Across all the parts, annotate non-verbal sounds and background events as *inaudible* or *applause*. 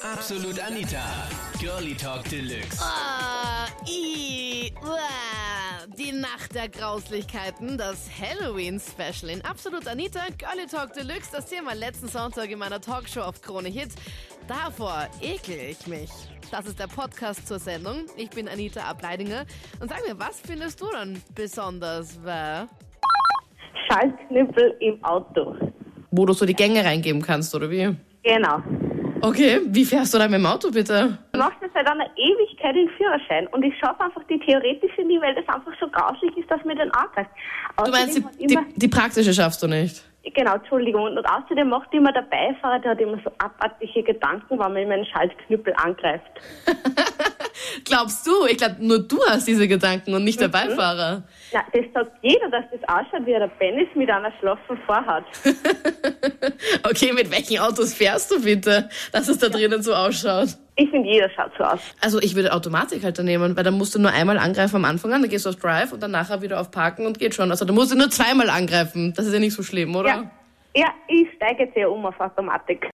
Absolut Anita. Girlie Talk Deluxe. Ah, i, uah. Die Nacht der Grauslichkeiten, das Halloween-Special in Absolut Anita, Girlie Talk Deluxe, das Thema letzten Sonntag in meiner Talkshow auf Krone Hit. Davor ekel ich mich. Das ist der Podcast zur Sendung. Ich bin Anita Ableidinger. Und sag mir, was findest du dann besonders? Wer? Schaltknüppel im Auto. Wo du so die Gänge reingeben kannst, oder wie? Genau. Okay, wie fährst du da mit dem Auto bitte? Ich mache das seit einer Ewigkeit den Führerschein und ich schaffe einfach die theoretische nie, weil das einfach so grauslich ist, dass mir den angreift. Du meinst, die, die, die praktische schaffst du nicht? Genau, Entschuldigung. Und, und außerdem macht immer der Beifahrer, der hat immer so abartige Gedanken, wenn man ihm einen Schaltknüppel angreift. *laughs* Glaubst du? Ich glaube, nur du hast diese Gedanken und nicht der Beifahrer. Na, das sagt jeder, dass das ausschaut, wie der Penis mit einer schlaffen Vorhaut. *laughs* Okay, mit welchen Autos fährst du bitte, dass es da drinnen so ausschaut? Ich finde, jeder schaut so aus. Also ich würde Automatik halt da nehmen, weil dann musst du nur einmal angreifen am Anfang an, dann gehst du auf Drive und dann nachher wieder auf Parken und geht schon. Also da musst du nur zweimal angreifen. Das ist ja nicht so schlimm, oder? Ja. Ja, ich steige jetzt eher um auf Automatik.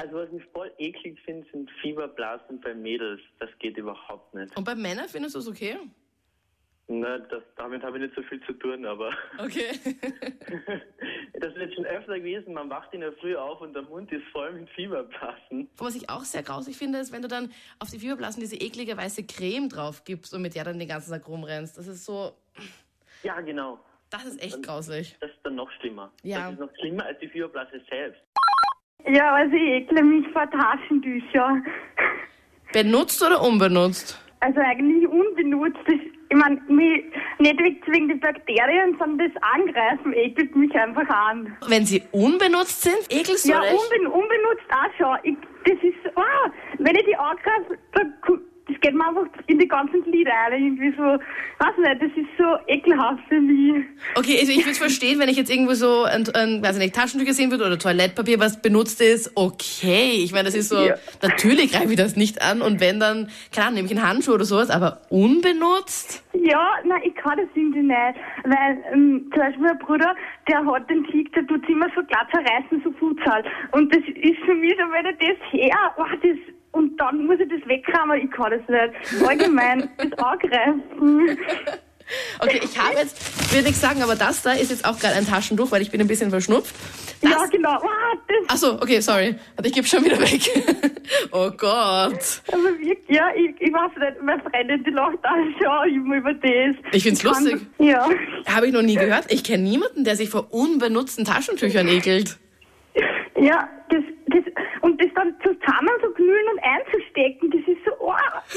Also was ich voll eklig finde, sind Fieberblasen bei Mädels. Das geht überhaupt nicht. Und bei Männern findest du es okay? Na, das, damit habe ich nicht so viel zu tun, aber *laughs* Okay. *laughs* das ist jetzt schon öfter gewesen. Man wacht in der Früh auf und der Mund ist voll mit Fieberblasen. Was ich auch sehr grausig finde, ist, wenn du dann auf die Fieberblasen diese eklige weiße Creme drauf gibst und mit der dann den ganzen Tag rumrennst. Das ist so, Ja, genau. das ist echt grauslich. Das ist dann noch schlimmer. Ja. Das ist noch schlimmer als die Fieberblase selbst. Ja, also ich ekle mich vor Taschentücher. Benutzt oder unbenutzt? Also eigentlich unbenutzt. Ich meine, nicht wegen den Bakterien, sondern das Angreifen ekelt mich einfach an. Wenn sie unbenutzt sind, ekelst du Ja, unben, unbenutzt auch schon. Ich, das ist, ah, wenn ich die angreife, dann, das geht mir einfach in die ganzen Glieder rein. Irgendwie so, weiß nicht, das ist so ekelhaft für mich. Okay, also ich würde *laughs* verstehen, wenn ich jetzt irgendwo so ein, ein weiß ich nicht, Taschentücher sehen würde oder Toilettpapier, was benutzt ist, okay. Ich meine, das ist so, Ja. natürlich greife ich das nicht an und wenn dann, Ahnung, nehme ich einen Handschuh oder sowas, aber unbenutzt? Ja, nein, ich kann das irgendwie nicht. Weil ähm, zum Beispiel mein Bruder, der hat den Tick, der tut immer so glatt zerreißen, so Futsal. Und das ist für mich so, wenn er das her, oh, das, und dann muss ich das wegkramen, ich kann das nicht. Allgemein, *laughs* das Angreifen. Okay, ich habe jetzt, ich will nichts sagen, aber das da ist jetzt auch gerade ein Taschentuch, weil ich bin ein bisschen verschnupft. Das, Ja, genau. Oh, das, Ach so, okay, sorry. Warte, ich gebe schon wieder weg. *laughs* oh Gott. aber wirklich, ja, ich, ich weiß nicht, meine Freundin, die lacht auch schon immer über das. Ich find's kann- lustig. Ja. Habe ich noch nie gehört. Ich kenne niemanden, der sich vor unbenutzten Taschentüchern ekelt. Ja, das, das, und das dann zusammen so knüllen und einzustecken, das ist so, oh,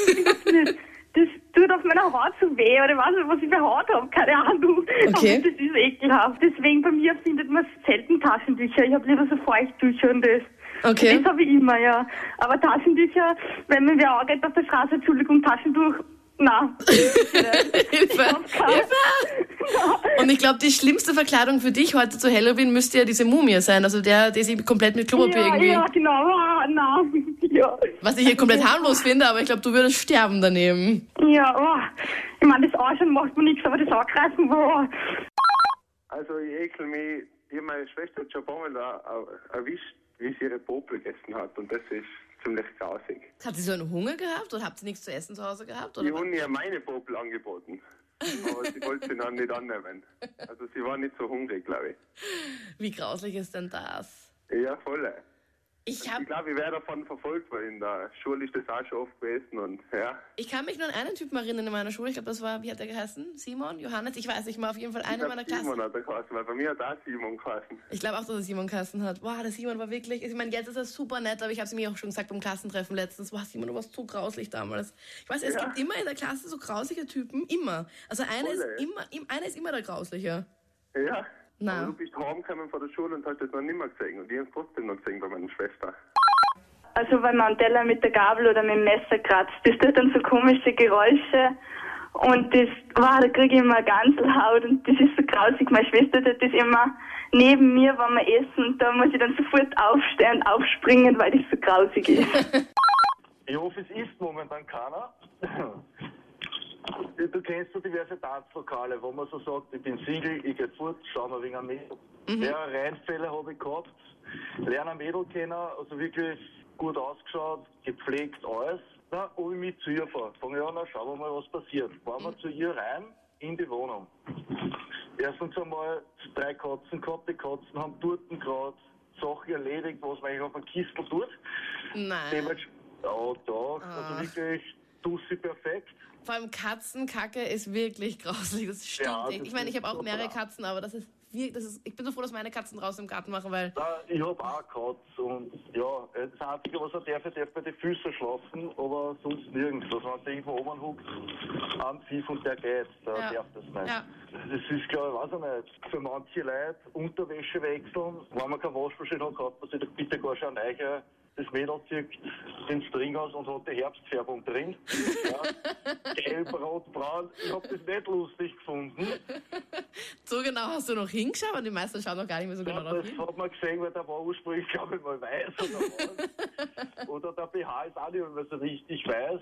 ich weiß nicht, das tut auf meiner Haut so weh, oder nicht, was ich für Haut habe, keine Ahnung. Okay. Aber das ist ekelhaft. Deswegen bei mir findet man selten Taschentücher. Ich habe lieber so Feuchttücher und das. Okay. Das habe ich immer, ja. Aber Taschentücher, wenn mir wer angeht auf der Straße, Entschuldigung, Taschentuch, na. Hilfe! Hilfe! Und ich glaube, die schlimmste Verkleidung für dich heute zu Halloween müsste ja diese Mumie sein. Also der, der sich komplett mit Klopapier Ja, irgendwie. ja, genau. Ah, na. Ja. Was ich hier komplett harmlos finde, aber ich glaube, du würdest sterben daneben. Ja, oh. ich meine, das Anschauen macht mir nichts, aber das Angreifen, boah. Also ich ekel mich, ich meine Schwester hat schon ein paar Mal da, erwischt, wie sie ihre Popel gegessen hat und das ist ziemlich grausig. Hat sie so einen Hunger gehabt oder habt ihr nichts zu essen zu Hause gehabt? Oder Die haben ihr meine Popel angeboten, aber sie *laughs* wollte sie dann nicht annehmen. Also sie war nicht so hungrig, glaube ich. Wie grauslich ist denn das? Ja, voll. Ich, hab, Ich glaube, ich wäre davon verfolgt, weil in der Schule ist das auch schon oft gewesen und ja. ich kann mich nur an einen Typen erinnern in meiner Schule. Ich glaube, das war, wie hat der geheißen? Simon? Johannes? Ich weiß nicht mal, auf jeden Fall einer meiner Simon Klassen. hat er geheißen, weil bei mir hat auch Simon geheißen. Ich glaube auch, dass er Simon Kassen hat. Boah, der Simon war wirklich. Ich meine, jetzt ist er super nett, aber ich habe es mir auch schon gesagt beim Klassentreffen letztens. Boah, Simon, du warst so grauslich damals. Ich weiß, es Ja. gibt immer in der Klasse so grausige Typen. Immer. Also einer ist immer, im- einer ist immer der Grausliche. Ja. Na. Aber du bist heimgekommen von der Schule und hast das noch nicht mehr gesehen und ich habe es trotzdem noch gesehen bei meiner Schwester. Also wenn man Teller mit der Gabel oder mit dem Messer kratzt, das tut dann so komische Geräusche. Und das, wow, da kriege ich immer Ganselhaut und das ist so grausig. Meine Schwester tut das immer neben mir, wenn wir essen und da muss ich dann sofort aufstehen und aufspringen, weil das so grausig ist. Ich hoffe, es ist momentan keiner. Du kennst so diverse Tanzlokale, wo man so sagt, ich bin Single, ich gehe fort, schau mal wegen einem Mädel. Mehrere Reinfälle habe ich gehabt, lerne ein Mädel kennen, also wirklich gut ausgeschaut, gepflegt, alles. Na, ob ich mit zu ihr fahre. Fange ich an, na, schauen wir mal, was passiert. Fahren wir zu ihr rein, in die Wohnung. Erstens einmal drei Katzen gehabt, die Katzen haben dort gerade Sachen erledigt, was man eigentlich auf einer Kiste tut. Nein. Dementsprechend, ja, doch, also wirklich Dussi perfekt. Vor allem Katzenkacke ist wirklich grauslich. Das stimmt. Ja, das ich meine, ich habe auch mehrere. Katzen, aber das ist, das ist. Ich bin so froh, dass meine Katzen draußen im Garten machen, weil. Na, ich hab auch Katze und ja, das Einzige, was er darf, er darf bei den Füßen schlafen, aber sonst nirgends. Also wenn der irgendwo oben huckt, am Pfiff und der geht, der Ja. darf das nicht. Ja. Das ist, glaube ich, weiß ich nicht, für manche Leute Unterwäsche wechseln. Wenn man keine Waschmaschine hat, kauft man sich doch bitte gar schon eine neue. Das Mädel zieht den String aus und hat die Herbstfärbung drin. *laughs* Ja. Gelb, rot, braun. Ich hab das nicht lustig gefunden. So genau hast du noch hingeschaut, aber die meisten schauen noch gar nicht mehr so Ja, genau drauf das hin. hat man gesehen, weil der war ursprünglich, glaube ich, mal weiß oder was. *laughs* oder der BH ist auch nicht mehr so richtig weiß.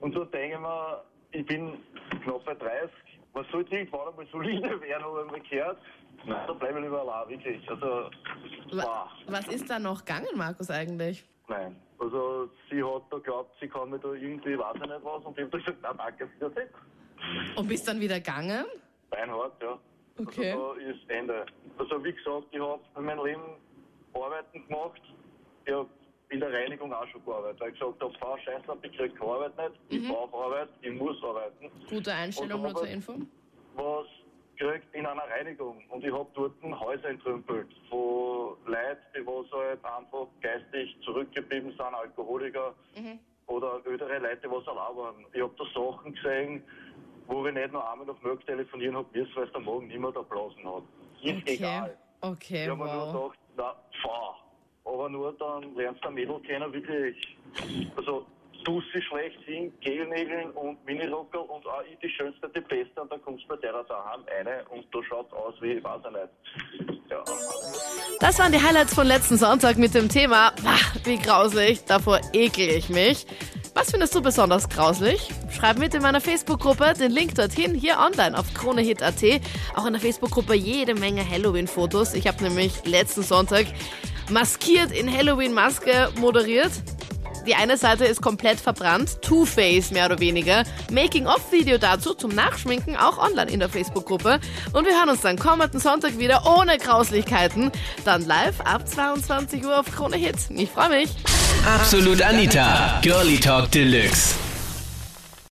Und so denke ich mir, ich bin knapp bei 30. Was sollte irgendwann einmal solide werden, *laughs* habe ich mal gehört. Nein, da bleibe ich lieber allein, wirklich. Also. Was ist da noch gegangen, Markus, eigentlich? Nein. Also, sie hat da glaubt, sie kann mir da irgendwie, weiß ich nicht was, und ich habe gesagt, nein, danke, wiedersehen. Und bist dann wieder gegangen? Beinhart, ja. Okay. Also da ist Ende. Also wie gesagt, ich habe in meinem Leben Arbeiten gemacht. Ich habe in der Reinigung auch schon gearbeitet. Weil ich gesagt habe, fahr scheiß ab, ich krieg keine Arbeit nicht. Ich brauche Arbeit, ich muss arbeiten. Gute Einstellung, nur zur Info. Was gekriegt in einer Reinigung. Und ich habe dort Häuser entrümpelt von Leuten, die was halt einfach geistig zurückgeblieben sind, Alkoholiker oder ältere Leute, die was allein waren. Ich habe da Sachen gesehen, wo ich nicht noch einmal nach Milk telefonieren habe müssen, weil es der Morgen niemand erblasen hat. Ist Okay. egal. Okay, Ich habe mir nur wow. gedacht, na, fahr. Aber nur dann lernst du ein Mädel kennen, wirklich. Also, Dussi schlechthin, Gelnägeln und Minirockerl und auch ich die schönste, die beste. Und dann kommst du bei der daheim eine und du schaust aus wie, ich weiß ich nicht. Ja. Das waren die Highlights von letzten Sonntag mit dem Thema, wah, wie grauslich, davor ekel ich mich. Was findest du besonders grauslich? Schreib mit in meiner Facebook-Gruppe, den Link dorthin, hier online auf kronehit.at. Auch in der Facebook-Gruppe jede Menge Halloween-Fotos. Ich habe nämlich letzten Sonntag maskiert in Halloween-Maske moderiert. Die eine Seite ist komplett verbrannt, Two-Face mehr oder weniger. Making-of-Video dazu zum Nachschminken auch online in der Facebook-Gruppe. Und wir hören uns dann kommenden Sonntag wieder ohne Grauslichkeiten. Dann live ab 22 Uhr auf Krone Hit. Ich freue mich. Absolut Anita, Girlie Talk Deluxe.